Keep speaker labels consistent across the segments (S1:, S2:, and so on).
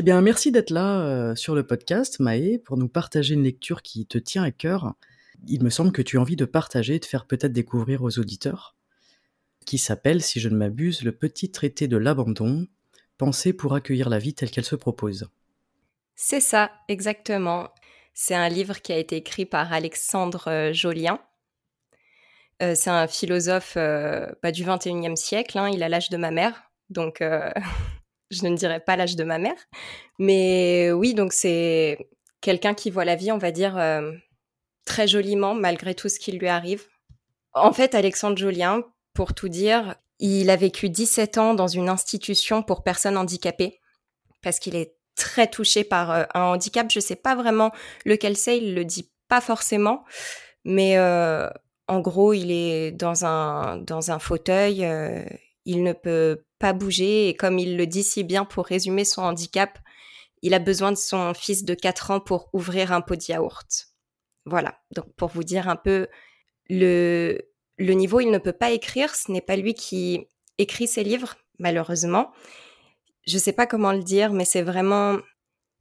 S1: Eh bien, merci d'être là euh, sur le podcast, Maë, pour nous partager une lecture qui te tient à cœur. Il me semble que tu as envie de partager et de faire peut-être découvrir aux auditeurs, qui s'appelle, si je ne m'abuse, Le petit traité de l'abandon, pensé pour accueillir la vie telle qu'elle se propose.
S2: C'est ça, exactement. C'est un livre qui a été écrit par Alexandre euh, Jolien. Euh, c'est un philosophe euh, pas du 21e siècle, hein, il a l'âge de ma mère, donc je ne dirais pas l'âge de ma mère. Mais oui, donc c'est quelqu'un qui voit la vie, on va dire, très joliment, malgré tout ce qui lui arrive. En fait, Alexandre Jolien, pour tout dire, il a vécu 17 ans dans une institution pour personnes handicapées, parce qu'il est très touché par euh, un handicap. Je ne sais pas vraiment lequel c'est, il le dit pas forcément, mais euh, en gros, il est dans un, dans un fauteuil, euh, il ne peut pas bouger, et comme il le dit si bien pour résumer son handicap, il a besoin de son fils de 4 ans pour ouvrir un pot de yaourt. Voilà, donc pour vous dire un peu le, le niveau, il ne peut pas écrire, ce n'est pas lui qui écrit ses livres, malheureusement. Je sais pas comment le dire, mais c'est vraiment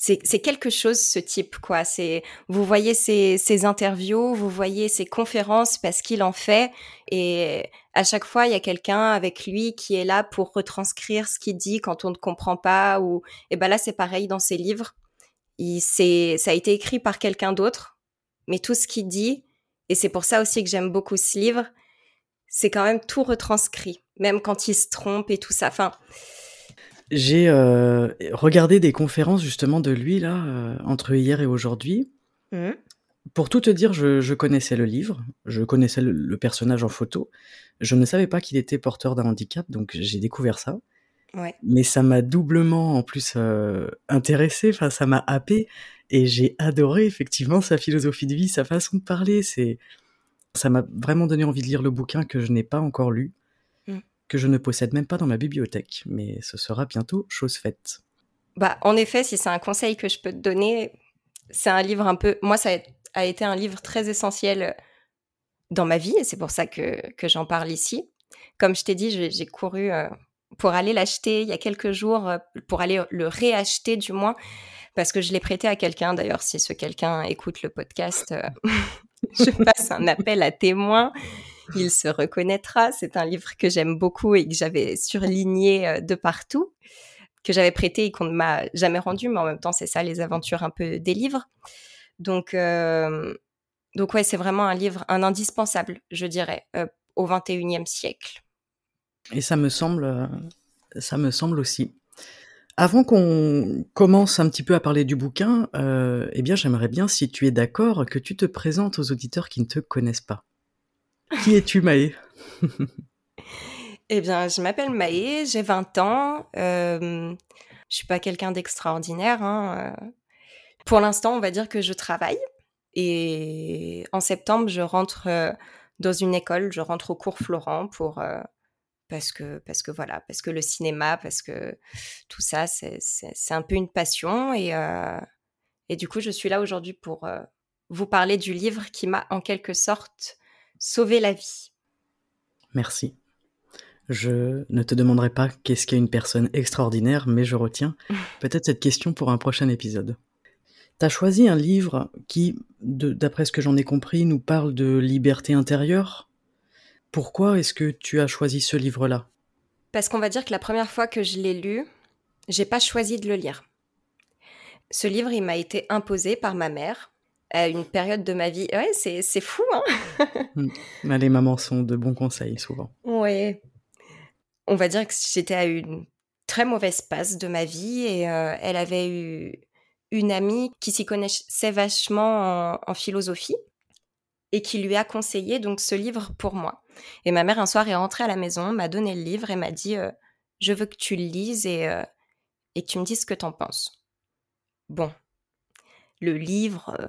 S2: c'est quelque chose ce type quoi. C'est vous voyez ses, interviews, vous voyez ses conférences parce qu'il en fait et à chaque fois il y a quelqu'un avec lui qui est là pour retranscrire ce qu'il dit quand on ne comprend pas ou et ben là c'est pareil dans ses livres. Il ça a été écrit par quelqu'un d'autre, mais tout ce qu'il dit et c'est pour ça aussi que j'aime beaucoup ce livre, c'est quand même tout retranscrit, même quand il se trompe et tout ça. Enfin
S1: j'ai euh, regardé des conférences justement de lui là euh, entre hier et aujourd'hui. Mmh. Pour tout te dire, je, je, connaissais le livre, je connaissais le, personnage en photo. Je ne savais pas qu'il était porteur d'un handicap, donc j'ai découvert ça. Ouais. Mais ça m'a doublement en plus euh, intéressé, enfin ça m'a happé et j'ai adoré effectivement sa philosophie de vie, sa façon de parler. C'est ça m'a vraiment donné envie de lire le bouquin que je n'ai pas encore lu que je ne possède même pas dans ma bibliothèque, mais ce sera bientôt chose faite.
S2: Bah, en effet, si c'est un conseil que je peux te donner, c'est un livre un peu. Moi, ça a été un livre très essentiel dans ma vie, et c'est pour ça que, que j'en parle ici. Comme je t'ai dit, j'ai couru euh, pour aller l'acheter il y a quelques jours, euh, pour aller le réacheter du moins, parce que je l'ai prêté à quelqu'un. D'ailleurs, si ce quelqu'un écoute le podcast, euh, je passe un appel à témoins il se reconnaîtra. C'est un livre que j'aime beaucoup et que j'avais surligné euh, de partout, que j'avais prêté et qu'on ne m'a jamais rendu, mais en même temps, c'est ça les aventures un peu des livres. Donc, euh, donc ouais, c'est vraiment un livre, un indispensable, je dirais, euh, au 21e siècle.
S1: Et ça me semble, ça me semble aussi. Avant qu'on commence un petit peu à parler du bouquin, eh bien, j'aimerais bien, si tu es d'accord, que tu te présentes aux auditeurs qui ne te connaissent pas. Qui es-tu, Maë
S2: Eh bien, je m'appelle Maë, j'ai 20 ans. Euh, je suis pas quelqu'un d'extraordinaire. Hein, euh. Pour l'instant, on va dire que je travaille. Et en septembre, je rentre euh, dans une école, je rentre au cours Florent pour euh, parce que parce que voilà, parce que le cinéma, parce que tout ça, c'est un peu une passion et et du coup, je suis là aujourd'hui pour vous parler du livre qui m'a en quelque sorte sauver la vie.
S1: Merci. Je ne te demanderai pas qu'est-ce qu'est une personne extraordinaire, mais je retiens peut-être cette question pour un prochain épisode. Tu as choisi un livre qui, d'après ce que j'en ai compris, nous parle de liberté intérieure? Pourquoi est-ce que tu as choisi ce livre-là?
S2: Parce qu'on va dire que la première fois que je l'ai lu, j'ai pas choisi de le lire. Ce livre, il m'a été imposé par ma mère à une période de ma vie. Ouais, c'est, c'est fou, hein
S1: mmh. Les mamans sont de bons conseils, souvent.
S2: Ouais. On va dire que j'étais à une très mauvaise passe de ma vie et euh, elle avait eu une amie qui s'y connaissait vachement en, philosophie. et qui lui a conseillé donc ce livre pour moi. Et ma mère un soir est rentrée à la maison, m'a donné le livre et m'a dit euh, je veux que tu le lises et, euh, et que tu me dises ce que t'en penses. Bon, le livre, euh,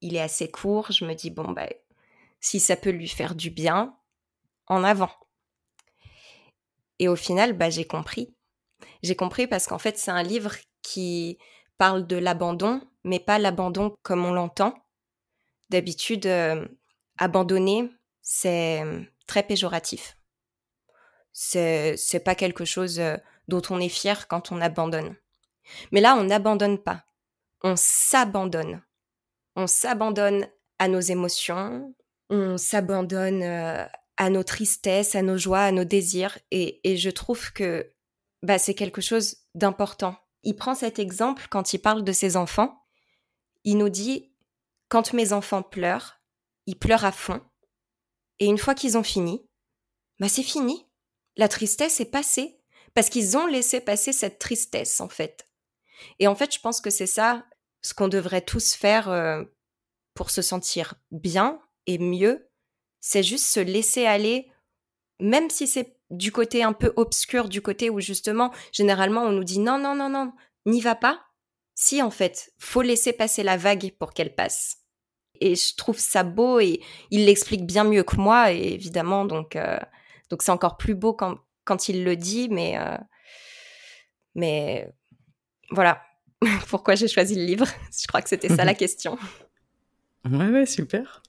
S2: il est assez court. Je me dis bon bah si ça peut lui faire du bien, en avant. Et au final, bah j'ai compris. J'ai compris parce qu'en fait c'est un livre qui parle de l'abandon, mais pas l'abandon comme on l'entend. D'habitude, abandonner, c'est très péjoratif. C'est pas quelque chose dont on est fier quand on abandonne. Mais là, on n'abandonne pas. On s'abandonne. On s'abandonne à nos émotions, on s'abandonne à nos tristesses, à nos joies, à nos désirs. Et, et je trouve que bah, c'est quelque chose d'important. Il prend cet exemple quand il parle de ses enfants. Il nous dit, quand mes enfants pleurent, ils pleurent à fond. Et une fois qu'ils ont fini, bah c'est fini. La tristesse est passée. Parce qu'ils ont laissé passer cette tristesse, en fait. Et en fait, je pense que c'est ça ce qu'on devrait tous faire euh, pour se sentir bien et mieux. C'est juste se laisser aller, même si c'est du côté un peu obscur, du côté où justement, généralement, on nous dit non, non, non, non, n'y va pas. Si, en fait, faut laisser passer la vague pour qu'elle passe. Et je trouve ça beau et il l'explique bien mieux que moi, évidemment, donc euh, donc c'est encore plus beau quand, quand il le dit, mais euh, mais voilà pourquoi j'ai choisi le livre? Je crois que c'était ça la question.
S1: Ouais, ouais, super.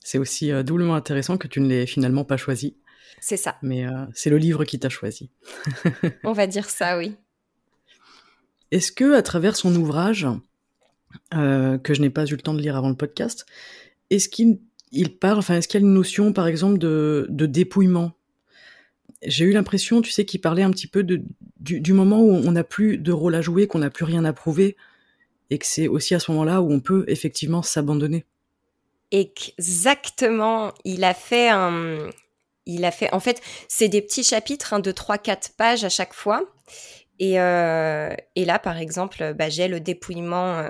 S1: C'est aussi euh, doublement intéressant que tu ne l'aies finalement pas choisi.
S2: C'est ça.
S1: Mais c'est le livre qui t'a choisi.
S2: On va dire ça, oui.
S1: Est-ce que, à travers son ouvrage, euh, que je n'ai pas eu le temps de lire avant le podcast. Est-ce qu'il il parle, enfin, est-ce qu'il y a une notion, par exemple, de, de dépouillement? J'ai eu l'impression, tu sais, qu'il parlait un petit peu de, du, moment où on n'a plus de rôle à jouer, qu'on n'a plus rien à prouver, et que c'est aussi à ce moment-là où on peut effectivement s'abandonner.
S2: Exactement. Il a fait un, il a fait, en fait, c'est des petits chapitres hein, de 3-4 pages à chaque fois. Et, euh, et là, par exemple, bah, j'ai le dépouillement euh,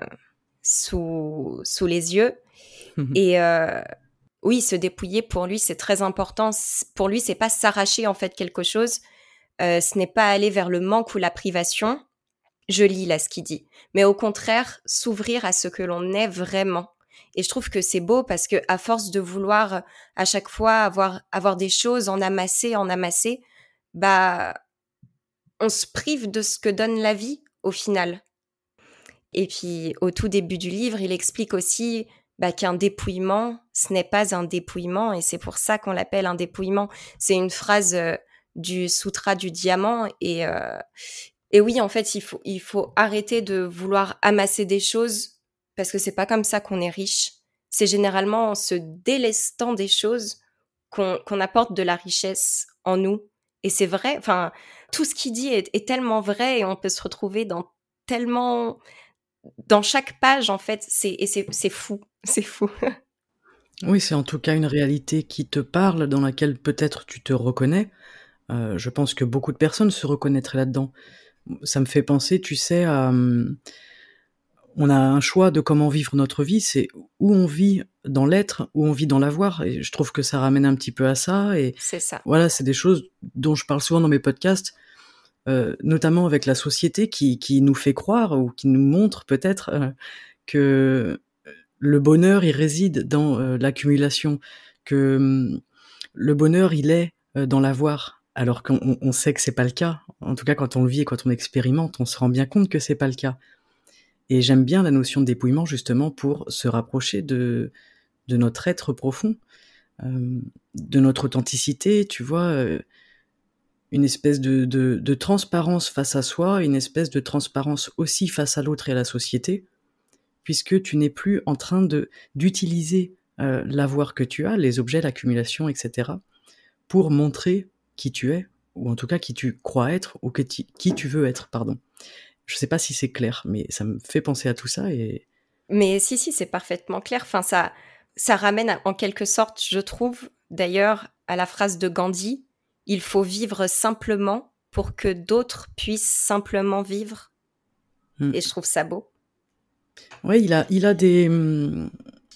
S2: sous, sous les yeux. Et euh, oui, se dépouiller pour lui, c'est très important. Pour lui, c'est pas s'arracher en fait quelque chose. Euh, ce n'est pas aller vers le manque ou la privation. Je lis là ce qu'il dit, mais au contraire, s'ouvrir à ce que l'on est vraiment. Et je trouve que c'est beau parce que à force de vouloir à chaque fois avoir avoir des choses en amasser, en amasser, bah on se prive de ce que donne la vie au final. Et puis au tout début du livre, il explique aussi bah, qu'un dépouillement, ce n'est pas un dépouillement, et c'est pour ça qu'on l'appelle un dépouillement. C'est une phrase euh, du Sutra du diamant, et, euh, et oui, en fait, il faut, il faut arrêter de vouloir amasser des choses, parce que c'est pas comme ça qu'on est riche. C'est généralement en se délestant des choses qu'on apporte de la richesse en nous. Et c'est vrai, enfin, tout ce qu'il dit est, tellement vrai et on peut se retrouver dans tellement dans chaque page, en fait, c'est c'est fou, c'est fou.
S1: oui, c'est en tout cas une réalité qui te parle, dans laquelle peut-être tu te reconnais. Euh, je pense que beaucoup de personnes se reconnaîtraient là-dedans. Ça me fait penser, tu sais, à, hum, on a un choix de comment vivre notre vie, c'est où on vit dans l'être, où on vit dans l'avoir, et je trouve que ça ramène un petit peu à ça. Et
S2: c'est ça.
S1: Voilà, c'est des choses dont je parle souvent dans mes podcasts. Euh, notamment avec la société qui, qui, nous fait croire ou qui nous montre peut-être euh, que le bonheur il réside dans euh, l'accumulation, que hum, le bonheur il est dans l'avoir, alors qu'on on sait que c'est pas le cas. En tout cas, quand on le vit et quand on expérimente, on se rend bien compte que c'est pas le cas. Et j'aime bien la notion de dépouillement justement pour se rapprocher de de notre être profond, de notre authenticité. Tu vois une espèce de, de, transparence face à soi, une espèce de transparence aussi face à l'autre et à la société, puisque tu n'es plus en train de d'utiliser euh, l'avoir que tu as, les objets, l'accumulation, etc., pour montrer qui tu es, ou en tout cas qui tu crois être, ou qui tu veux être, pardon. Je sais pas si c'est clair, mais ça me fait penser à tout ça et.
S2: Mais si, si, c'est parfaitement clair. Enfin, ça, ça ramène en quelque sorte, je trouve, d'ailleurs, à la phrase de Gandhi il faut vivre simplement pour que d'autres puissent simplement vivre. Hmm. Et je trouve ça beau.
S1: Oui, il a, il a des,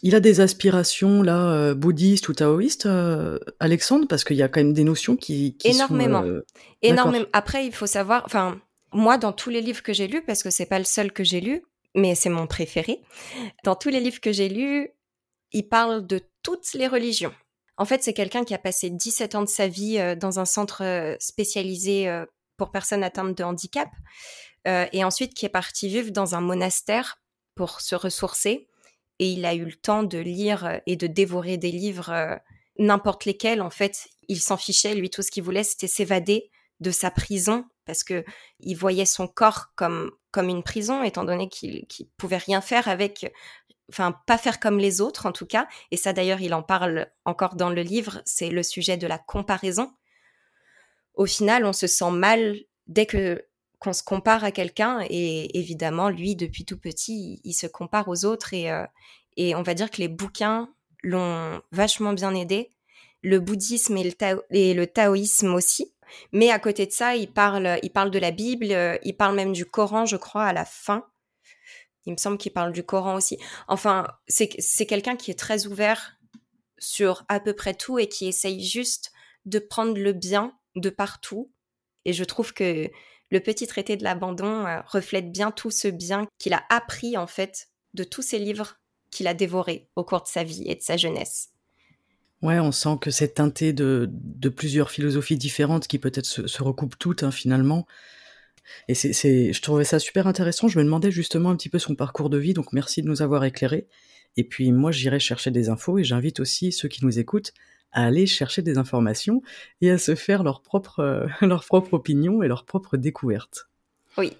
S1: il a des aspirations là euh, bouddhistes ou taoïstes, euh, Alexandre, parce qu'il y a quand même des notions qui, qui
S2: énormément,
S1: sont, euh,
S2: énormément. Après, il faut savoir, enfin, moi, dans tous les livres que j'ai lus, parce que c'est pas le seul que j'ai lu, mais c'est mon préféré, dans tous les livres que j'ai lus, il parle de toutes les religions. En fait, c'est quelqu'un qui a passé 17 ans de sa vie dans un centre spécialisé pour personnes atteintes de handicap, et ensuite qui est parti vivre dans un monastère pour se ressourcer et il a eu le temps de lire euh, et de dévorer des livres, euh, n'importe lesquels. En fait, il s'en fichait. Lui, tout ce qu'il voulait, c'était s'évader de sa prison parce que il voyait son corps comme comme une prison, étant donné qu'il qu pouvait rien faire avec, enfin pas faire comme les autres en tout cas. Et ça d'ailleurs, il en parle encore dans le livre. C'est le sujet de la comparaison. Au final, on se sent mal dès que qu'on se compare à quelqu'un et évidemment lui depuis tout petit il, se compare aux autres et, euh, et on va dire que les bouquins l'ont vachement bien aidé. Le bouddhisme et le, et le taoïsme aussi. Mais à côté de ça il parle il parle de la Bible il parle même du Coran je crois à la fin. Il me semble qu'il parle du Coran aussi. Enfin c'est quelqu'un qui est très ouvert sur à peu près tout et qui essaye juste de prendre le bien de partout. Et je trouve que le petit traité de l'abandon euh, reflète bien tout ce bien qu'il a appris en fait de tous ces livres qu'il a dévorés au cours de sa vie et de sa jeunesse.
S1: Ouais, on sent que c'est teinté de, plusieurs philosophies différentes qui peut-être se, recoupent toutes hein, finalement. Et c'est, je trouvais ça super intéressant. Je me demandais justement un petit peu son parcours de vie, donc merci de nous avoir éclairé. Et puis moi, j'irai chercher des infos et j'invite aussi ceux qui nous écoutent à aller chercher des informations et à se faire leur propre, euh, leur propre opinion et leur propre découverte.
S2: Oui.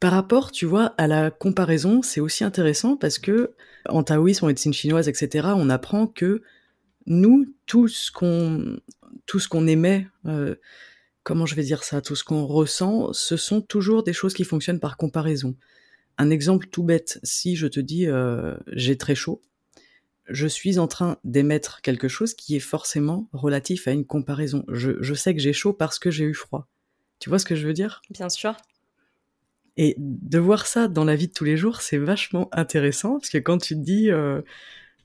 S1: Par rapport, tu vois, à la comparaison, c'est aussi intéressant parce que en taoïsme, en médecine chinoise, etc., on apprend que nous, tout ce qu'on, tout ce qu'on émet, euh, comment je vais dire ça, tout ce qu'on ressent, ce sont toujours des choses qui fonctionnent par comparaison. Un exemple tout bête, si je te dis euh, j'ai très chaud, je suis en train d'émettre quelque chose qui est forcément relatif à une comparaison. Je, sais que j'ai chaud parce que j'ai eu froid. Tu vois ce que je veux dire?
S2: Bien sûr.
S1: Et de voir ça dans la vie de tous les jours, c'est vachement intéressant parce que quand tu te dis, euh,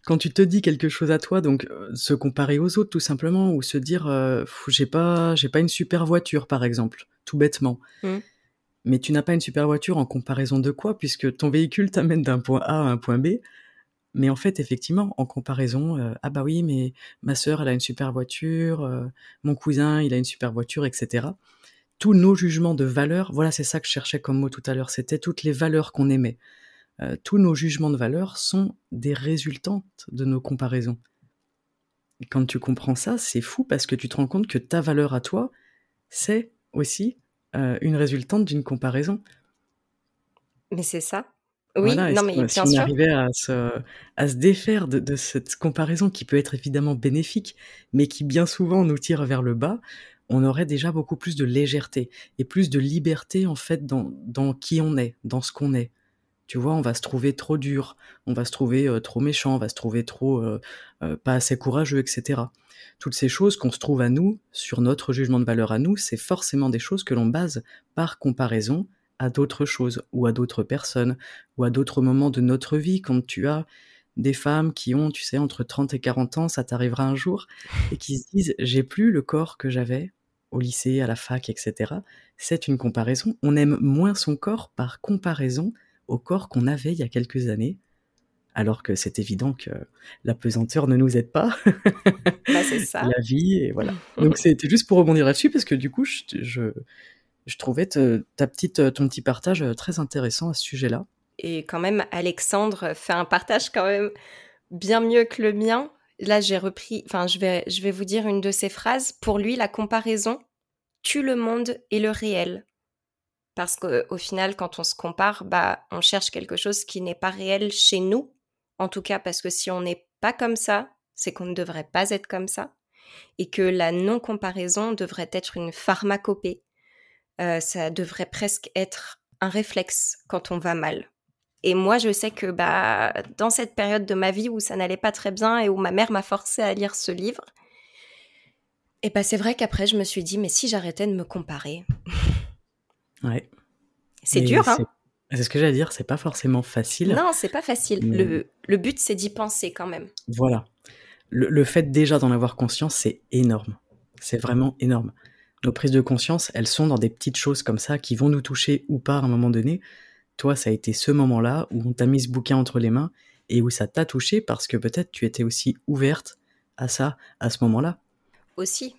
S1: quand tu te dis quelque chose à toi, donc euh, se comparer aux autres tout simplement, ou se dire, euh, j'ai pas, j'ai pas une super voiture par exemple, tout bêtement. Mmh. Mais tu n'as pas une super voiture en comparaison de quoi, puisque ton véhicule t'amène d'un point A à un point B, mais en fait, effectivement, en comparaison, euh, ah bah oui, mais ma sœur, elle a une super voiture, euh, mon cousin, il a une super voiture, etc. Tous nos jugements de valeur, voilà, c'est ça que je cherchais comme mot tout à l'heure, c'était toutes les valeurs qu'on aimait. Euh, tous nos jugements de valeur sont des résultantes de nos comparaisons. Et quand tu comprends ça, c'est fou parce que tu te rends compte que ta valeur à toi, c'est aussi une résultante d'une comparaison.
S2: Mais c'est ça. Oui, non, mais
S1: si, on arrivait à se, à se défaire de, cette comparaison qui peut être évidemment bénéfique, mais qui bien souvent nous tire vers le bas, on aurait déjà beaucoup plus de légèreté et plus de liberté en fait dans, dans qui on est, dans ce qu'on est. Tu vois, on va se trouver trop dur, on va se trouver euh, trop méchant, on va se trouver trop euh, euh, pas assez courageux, etc. Toutes ces choses qu'on se trouve à nous, sur notre jugement de valeur à nous, c'est forcément des choses que l'on base par comparaison à d'autres choses ou à d'autres personnes ou à d'autres moments de notre vie quand tu as des femmes qui ont, tu sais, entre 30 et 40 ans, ça t'arrivera un jour, et qui se disent j'ai plus le corps que j'avais au lycée, à la fac, etc. C'est une comparaison. On aime moins son corps par comparaison au corps qu'on avait il y a quelques années, alors que c'est évident que la pesanteur ne nous aide pas.
S2: Bah, c'est ça.
S1: la vie, et voilà. Donc c'était juste pour rebondir là-dessus, parce que du coup, je je trouvais ta petite, ton petit partage euh, très intéressant à ce sujet-là.
S2: Et quand même, Alexandre fait un partage quand même bien mieux que le mien. Là, j'ai repris, enfin, je vais, je vais vous dire une de ses phrases. Pour lui, la comparaison tue le monde et le réel. Parce qu'au final, quand on se compare, bah, on cherche quelque chose qui n'est pas réel chez nous. En tout cas, parce que si on n'est pas comme ça, c'est qu'on ne devrait pas être comme ça. Et que la non-comparaison devrait être une pharmacopée euh, ça devrait presque être un réflexe quand on va mal. Et moi, je sais que bah, dans cette période de ma vie où ça n'allait pas très bien et où ma mère m'a forcé à lire ce livre, et bah, c'est vrai qu'après, je me suis dit, mais si j'arrêtais de me comparer?
S1: Ouais.
S2: C'est dur, hein?
S1: C'est ce que j'allais dire, c'est pas forcément facile.
S2: Non, c'est pas facile. Le, le, but, c'est d'y penser quand même.
S1: Voilà. Le, le fait déjà d'en avoir conscience, c'est énorme. C'est vraiment énorme. Nos prises de conscience, elles sont dans des petites choses comme ça qui vont nous toucher ou pas à un moment donné. Toi, ça a été ce moment-là où on t'a mis ce bouquin entre les mains et où ça t'a touché parce que peut-être tu étais aussi ouverte à ça à ce moment-là.
S2: Aussi.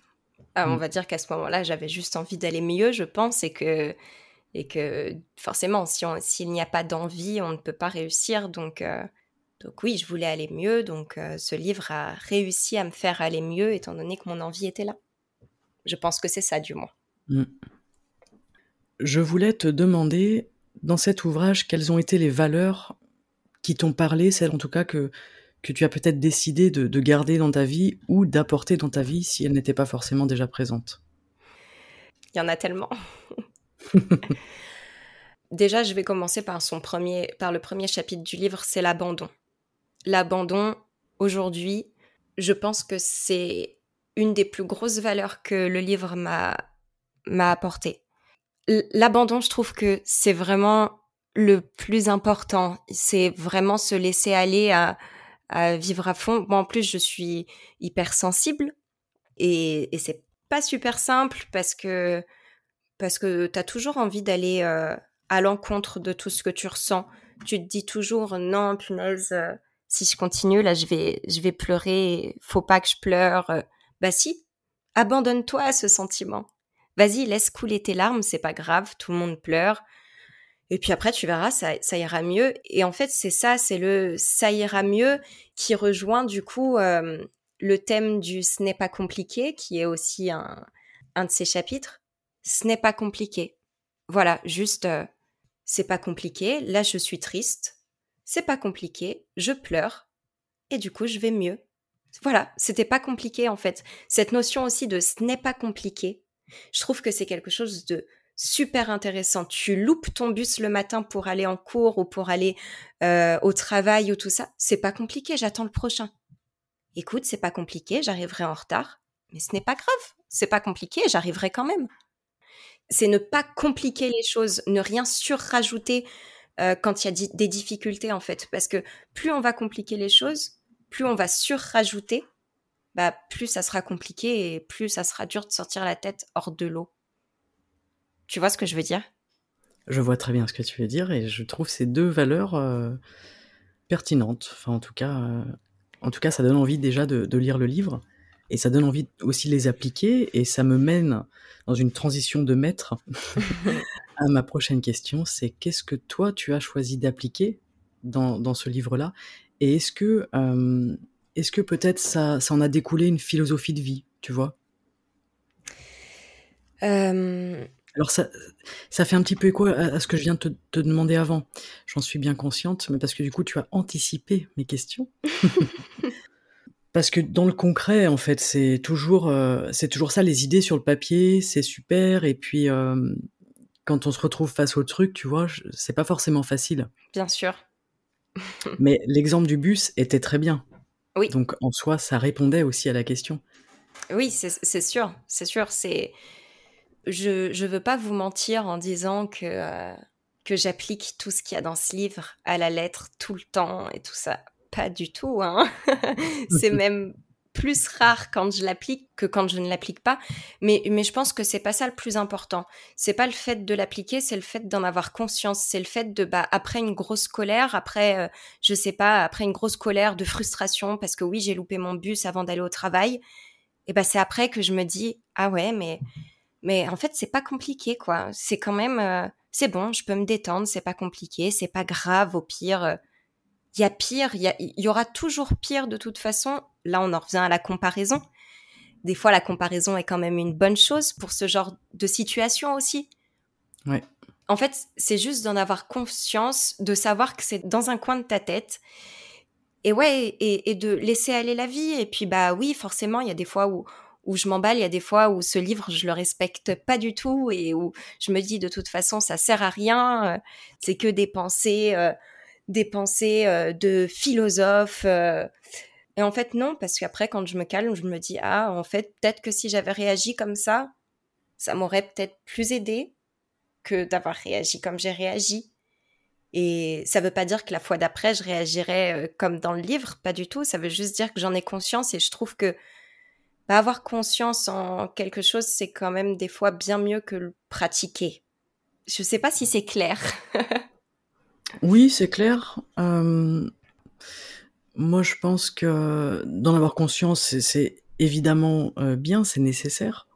S2: Ah, on mm. va dire qu'à ce moment-là, j'avais juste envie d'aller mieux, je pense, et que, et que forcément, si s'il n'y a pas d'envie, on ne peut pas réussir. Donc, euh, donc oui, je voulais aller mieux. Donc euh, ce livre a réussi à me faire aller mieux, étant donné que mon envie était là. Je pense que c'est ça, du moins. Mm.
S1: Je voulais te demander, dans cet ouvrage, quelles ont été les valeurs qui t'ont parlé, celles en tout cas que, que tu as peut-être décidé de, garder dans ta vie ou d'apporter dans ta vie si elles n'étaient pas forcément déjà présentes?
S2: Il y en a tellement. Déjà, je vais commencer par, son premier, par le premier chapitre du livre, c'est l'abandon. L'abandon, aujourd'hui, je pense que c'est une des plus grosses valeurs que le livre m'a m'a apporté. L'abandon, je trouve que c'est vraiment le plus important. C'est vraiment se laisser aller à, vivre à fond. Moi, en plus, je suis hypersensible et, et c'est pas super simple parce que parce que t'as toujours envie d'aller euh, à l'encontre de tout ce que tu ressens. Tu te dis toujours non, punaise, euh, si je continue là, je vais je vais pleurer. Faut pas que je pleure. Bah si, abandonne-toi à ce sentiment. Vas-y, laisse couler tes larmes, c'est pas grave, tout le monde pleure. Et puis après, tu verras, ça, ira mieux. Et en fait, c'est ça, c'est le ça ira mieux qui rejoint du coup euh, le thème du ce n'est pas compliqué, qui est aussi un, un de ces chapitres. Ce n'est pas compliqué. Voilà, juste, euh, c'est pas compliqué. Là, je suis triste. C'est pas compliqué. Je pleure. Et du coup, je vais mieux. Voilà, c'était pas compliqué en fait. Cette notion aussi de ce n'est pas compliqué, je trouve que c'est quelque chose de super intéressant. Tu loupes ton bus le matin pour aller en cours ou pour aller euh, au travail ou tout ça, c'est pas compliqué, j'attends le prochain. Écoute, c'est pas compliqué, j'arriverai en retard, mais ce n'est pas grave, c'est pas compliqué, j'arriverai quand même. C'est ne pas compliquer les choses, ne rien surrajouter euh, quand il y a des difficultés en fait, parce que plus on va compliquer les choses, plus on va surrajouter, bah, plus ça sera compliqué et plus ça sera dur de sortir la tête hors de l'eau. Tu vois ce que je veux dire?
S1: Je vois très bien ce que tu veux dire et je trouve ces deux valeurs euh, pertinentes. Enfin, en tout cas, euh, en tout cas, ça donne envie déjà de, lire le livre et ça donne envie aussi de les appliquer et ça me mène dans une transition de maître à ma prochaine question. C'est qu'est-ce que toi tu as choisi d'appliquer dans, dans ce livre-là? Et est-ce que, euh, est-ce que peut-être ça, ça en a découlé une philosophie de vie, tu vois? Euh. Alors ça, ça fait un petit peu écho à, ce que je viens de te, te demander avant. J'en suis bien consciente, mais parce que du coup tu as anticipé mes questions. parce que dans le concret, en fait, c'est toujours, euh, c'est toujours ça, les idées sur le papier, c'est super, et puis quand on se retrouve face au truc, tu vois, c'est pas forcément facile.
S2: Bien sûr.
S1: Mais l'exemple du bus était très bien. Oui. Donc en soi, ça répondait aussi à la question.
S2: Oui, c'est sûr, c'est sûr. C'est je ne veux pas vous mentir en disant que euh, que j'applique tout ce qu'il y a dans ce livre à la lettre tout le temps et tout ça. Pas du tout. Hein. c'est même plus rare quand je l'applique que quand je ne l'applique pas. Mais, mais je pense que c'est pas ça le plus important. C'est pas le fait de l'appliquer, c'est le fait d'en avoir conscience. C'est le fait de, bah, après une grosse colère, après, euh, je sais pas, après une grosse colère de frustration parce que oui, j'ai loupé mon bus avant d'aller au travail. Et bah, c'est après que je me dis, ah ouais, mais, mais en fait, c'est pas compliqué, quoi. C'est quand même, euh, c'est bon, je peux me détendre, c'est pas compliqué, c'est pas grave, au pire. Il y a pire, il y, aura toujours pire de toute façon. Là, on en revient à la comparaison. Des fois, la comparaison est quand même une bonne chose pour ce genre de situation aussi.
S1: Ouais.
S2: En fait, c'est juste d'en avoir conscience, de savoir que c'est dans un coin de ta tête. Et ouais, et, de laisser aller la vie. Et puis, bah oui, forcément, il y a des fois où, où je m'emballe, il y a des fois où ce livre, je le respecte pas du tout et où je me dis de toute façon, ça sert à rien. Euh, c'est que des pensées. Euh, des pensées euh, de philosophes. Euh. Et en fait, non, parce qu'après, quand je me calme, je me dis, ah, en fait, peut-être que si j'avais réagi comme ça, ça m'aurait peut-être plus aidé que d'avoir réagi comme j'ai réagi. Et ça veut pas dire que la fois d'après, je réagirai euh, comme dans le livre, pas du tout. Ça veut juste dire que j'en ai conscience et je trouve que avoir conscience en quelque chose, c'est quand même des fois bien mieux que le pratiquer. Je sais pas si c'est clair.
S1: oui, c'est clair. Euh, moi, je pense que d'en avoir conscience, c'est évidemment euh, bien, c'est nécessaire.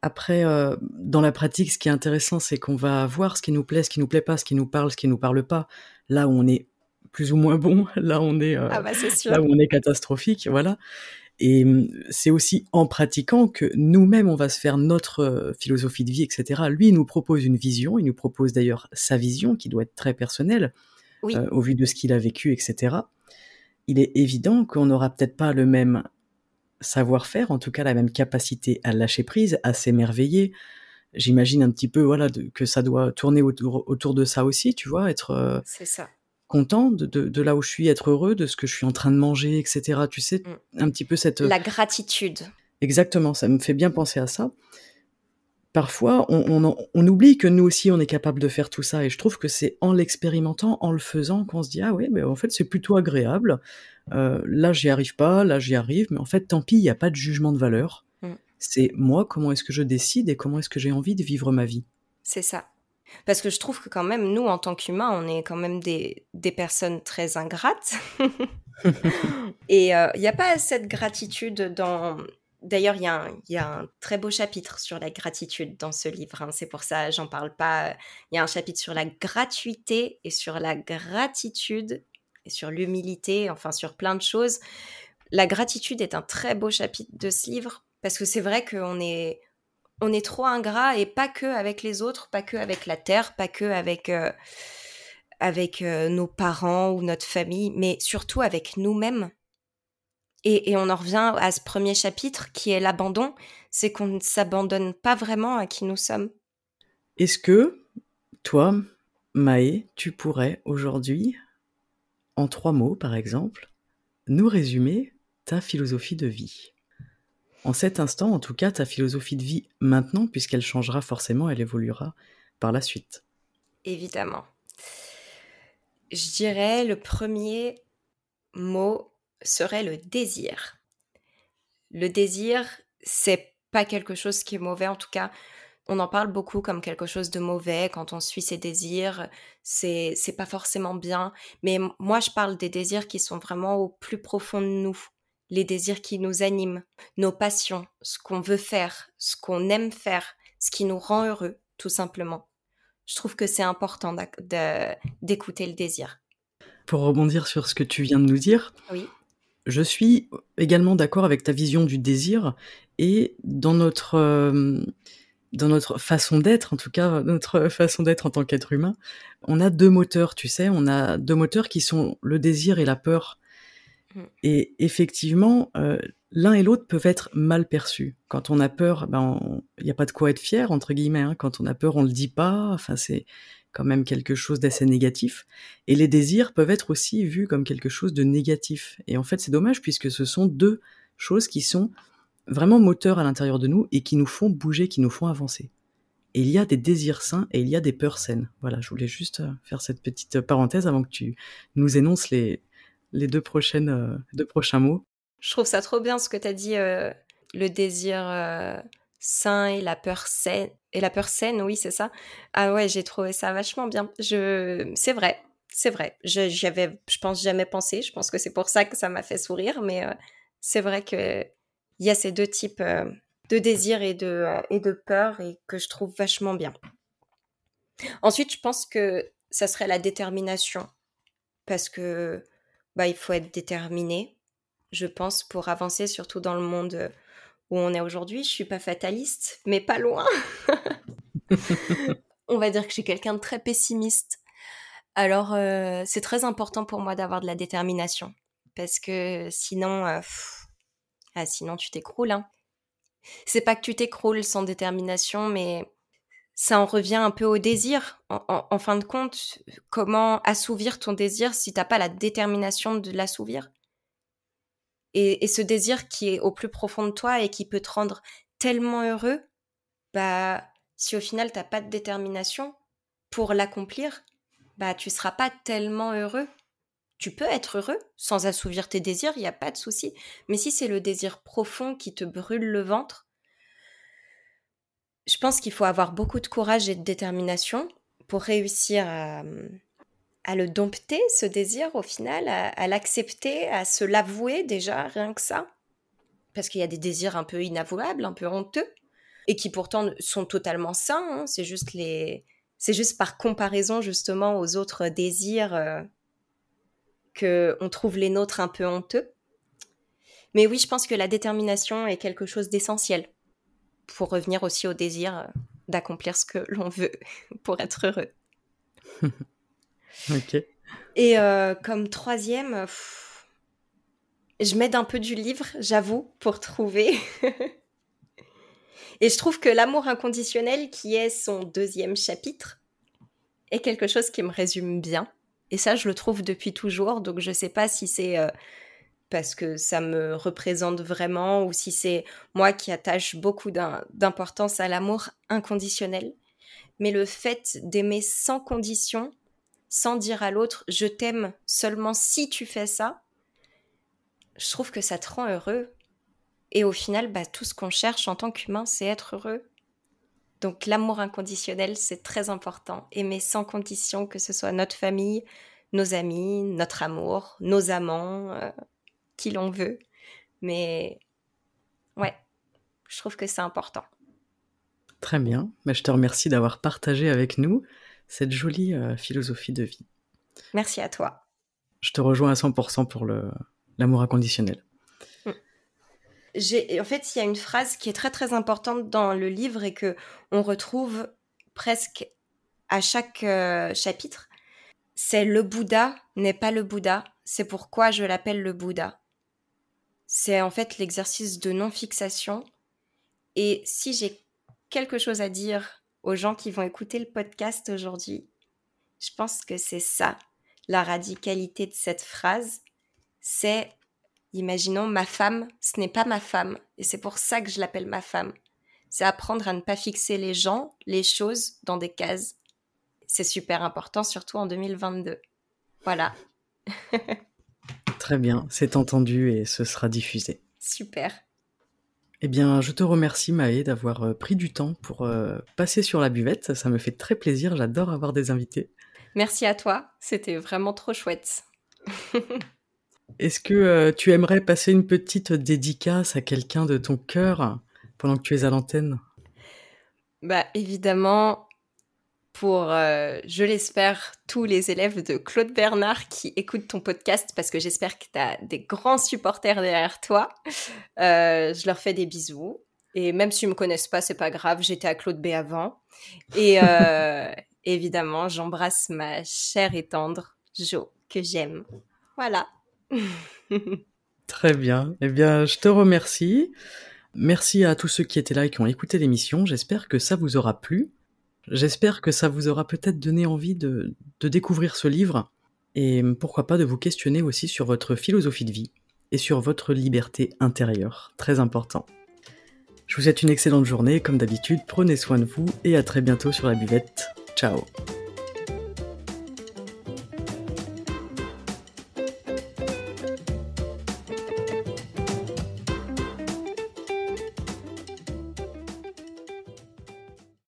S1: Après, euh, dans la pratique, ce qui est intéressant, c'est qu'on va voir ce qui nous plaît, ce qui nous plaît pas, ce qui nous parle, ce qui nous parle pas. Là où on est plus ou moins bon, là on est,
S2: ah bah,
S1: là où on est catastrophique, voilà. Et mmh, c'est aussi en pratiquant que nous-mêmes, on va se faire notre euh, philosophie de vie, etc. Lui, il nous propose une vision, il nous propose d'ailleurs sa vision, qui doit être très personnelle, euh, au vu de ce qu'il a vécu, etc. Il est évident qu'on n'aura peut-être pas le même savoir-faire, en tout cas la même capacité à lâcher prise, à s'émerveiller. J'imagine un petit peu, voilà, que ça doit tourner autour, autour de ça aussi, tu vois, être.
S2: Euh, c'est ça
S1: content de, là où je suis, être heureux de ce que je suis en train de manger, etc. Tu sais, mm. un petit peu cette...
S2: La gratitude.
S1: Exactement, ça me fait bien penser à ça. Parfois, on, oublie que nous aussi, on est capable de faire tout ça. Et je trouve que c'est en l'expérimentant, en le faisant, qu'on se dit, ah oui, mais en fait, c'est plutôt agréable. Euh, là, j'y arrive pas, là, j'y arrive. Mais en fait, tant pis, il n'y a pas de jugement de valeur. Mm. C'est moi, comment est-ce que je décide et comment est-ce que j'ai envie de vivre ma vie?
S2: C'est ça. Parce que je trouve que quand même, nous, en tant qu'humains, on est quand même des, des personnes très ingrates. et euh, il n'y a pas cette gratitude dans... D'ailleurs, il y, y, a un très beau chapitre sur la gratitude dans ce livre. Hein. C'est pour ça, j'en parle pas. Il y a un chapitre sur la gratuité et sur la gratitude et sur l'humilité, enfin sur plein de choses. La gratitude est un très beau chapitre de ce livre parce que c'est vrai qu'on est on est trop ingrat et pas que avec les autres, pas que avec la terre, pas que avec euh, euh, nos parents ou notre famille, mais surtout avec nous-mêmes. Et, on en revient à ce premier chapitre qui est l'abandon, c'est qu'on ne s'abandonne pas vraiment à qui nous sommes.
S1: Est-ce que toi, Maë, tu pourrais aujourd'hui, en trois mots par exemple, nous résumer ta philosophie de vie? En cet instant, en tout cas, ta philosophie de vie maintenant, puisqu'elle changera forcément, elle évoluera par la suite.
S2: Évidemment. Je dirais le premier mot serait le désir. Le désir, c'est pas quelque chose qui est mauvais, en tout cas, on en parle beaucoup comme quelque chose de mauvais quand on suit ses désirs, c'est c'est pas forcément bien, mais moi je parle des désirs qui sont vraiment au plus profond de nous, les désirs qui nous animent, nos passions, ce qu'on veut faire, ce qu'on aime faire, ce qui nous rend heureux, tout simplement. Je trouve que c'est important d'écouter le désir.
S1: Pour rebondir sur ce que tu viens de nous dire,
S2: oui.
S1: je suis également d'accord avec ta vision du désir et dans notre, euh, dans notre façon d'être, en tout cas notre façon d'être en tant qu'être humain, on a deux moteurs, tu sais, on a deux moteurs qui sont le désir et la peur. Mmh. Et effectivement, euh, l'un et l'autre peuvent être mal perçus. Quand on a peur, ben il n'y a pas de quoi être fier entre guillemets. Hein. Quand on a peur, on le dit pas. Enfin, c'est quand même quelque chose d'assez négatif. Et les désirs peuvent être aussi vus comme quelque chose de négatif. Et en fait, c'est dommage puisque ce sont deux choses qui sont vraiment moteurs à l'intérieur de nous et qui nous font bouger, qui nous font avancer. Et il y a des désirs sains et il y a des peurs saines. Voilà, je voulais juste euh, faire cette petite parenthèse avant que tu nous énonces les, les deux, prochaines, euh, deux prochains mots.
S2: Je trouve ça trop bien ce que tu as dit, euh, le désir euh, sain et la peur saine. Et la peur saine, oui, c'est ça. Ah ouais, j'ai trouvé ça vachement bien. Je... C'est vrai, c'est vrai. Je, avais, je pense, jamais pensé. Je pense que c'est pour ça que ça m'a fait sourire. Mais c'est vrai qu'il y a ces deux types de désir et de, et de peur et que je trouve vachement bien. Ensuite, je pense que ça serait la détermination. Parce que bah, il faut être déterminé, je pense, pour avancer, surtout dans le monde euh, où on est aujourd'hui. Je suis pas fataliste, mais pas loin. on va dire que je suis quelqu'un de très pessimiste. Alors, euh, c'est très important pour moi d'avoir de la détermination. Parce que sinon, euh, ah, sinon tu t'écroules. Hein. C'est pas que tu t'écroules sans détermination, mais ça en revient un peu au désir. En, fin de compte, comment assouvir ton désir si t'as pas la détermination de l'assouvir? Et, ce désir qui est au plus profond de toi et qui peut te rendre tellement heureux, bah si au final t'as pas de détermination pour l'accomplir, bah tu seras pas tellement heureux. Tu peux être heureux sans assouvir tes désirs, il n'y a pas de souci. Mais si c'est le désir profond qui te brûle le ventre, je pense qu'il faut avoir beaucoup de courage et de détermination pour réussir à, le dompter, ce désir au final, à, l'accepter, à se l'avouer déjà, rien que ça. Parce qu'il y a des désirs un peu inavouables, un peu honteux, et qui pourtant sont totalement sains. Hein. C'est juste les, juste par comparaison justement aux autres désirs euh, que on trouve les nôtres un peu honteux. Mais oui, je pense que la détermination est quelque chose d'essentiel pour revenir aussi au désir euh, d'accomplir ce que l'on veut pour être heureux.
S1: ok.
S2: Et euh, comme troisième, je m'aide un peu du livre, j'avoue, pour trouver. Et je trouve que l'amour inconditionnel, qui est son deuxième chapitre, est quelque chose qui me résume bien. Et ça, je le trouve depuis toujours. Donc, je ne sais pas si c'est euh, parce que ça me représente vraiment ou si c'est moi qui attache beaucoup d'importance à l'amour inconditionnel. Mais le fait d'aimer sans condition, sans dire à l'autre je t'aime seulement si tu fais ça, je trouve que ça te rend heureux. Et au final, bah, tout ce qu'on cherche en tant qu'humain, c'est être heureux. Donc l'amour inconditionnel, c'est très important. Aimer sans condition, que ce soit notre famille, nos amis, notre amour, nos amants, euh, qui l'on veut. Mais ouais, je trouve que c'est important.
S1: Très bien. Mais je te remercie d'avoir partagé avec nous cette jolie euh, philosophie de vie.
S2: Merci à toi.
S1: Je te rejoins à 100% pour l'amour inconditionnel
S2: en fait, il y a une phrase qui est très très importante dans le livre et que on retrouve presque à chaque euh, chapitre. C'est le Bouddha n'est pas le Bouddha. C'est pourquoi je l'appelle le Bouddha. C'est en fait l'exercice de non-fixation. Et si j'ai quelque chose à dire aux gens qui vont écouter le podcast aujourd'hui, je pense que c'est ça, la radicalité de cette phrase. C'est Imaginons ma femme, ce n'est pas ma femme, et c'est pour ça que je l'appelle ma femme. C'est apprendre à ne pas fixer les gens, les choses dans des cases. C'est super important, surtout en 2022. Voilà.
S1: Très bien, c'est entendu et ce sera diffusé.
S2: Super.
S1: Eh bien, je te remercie Maë d'avoir euh, pris du temps pour euh, passer sur la buvette. Ça me fait très plaisir, j'adore avoir des invités.
S2: Merci à toi, c'était vraiment trop chouette.
S1: Est-ce que euh, tu aimerais passer une petite dédicace à quelqu'un de ton cœur pendant que tu es à l'antenne?
S2: Bah évidemment, pour, euh, je l'espère, tous les élèves de Claude Bernard qui écoutent ton podcast, parce que j'espère que tu as des grands supporters derrière toi. Euh, je leur fais des bisous. Et même s'ils ne me connaissent pas, c'est pas grave, j'étais à Claude B avant. Et évidemment, j'embrasse ma chère et tendre Jo, que j'aime. Voilà.
S1: Très bien. Eh bien, je te remercie. Merci à tous ceux qui étaient là et qui ont écouté l'émission. J'espère que ça vous aura plu. J'espère que ça vous aura peut-être donné envie de, découvrir ce livre et pourquoi pas de vous questionner aussi sur votre philosophie de vie et sur votre liberté intérieure. Très important. Je vous souhaite une excellente journée. Comme d'habitude, prenez soin de vous et à très bientôt sur la buvette. Ciao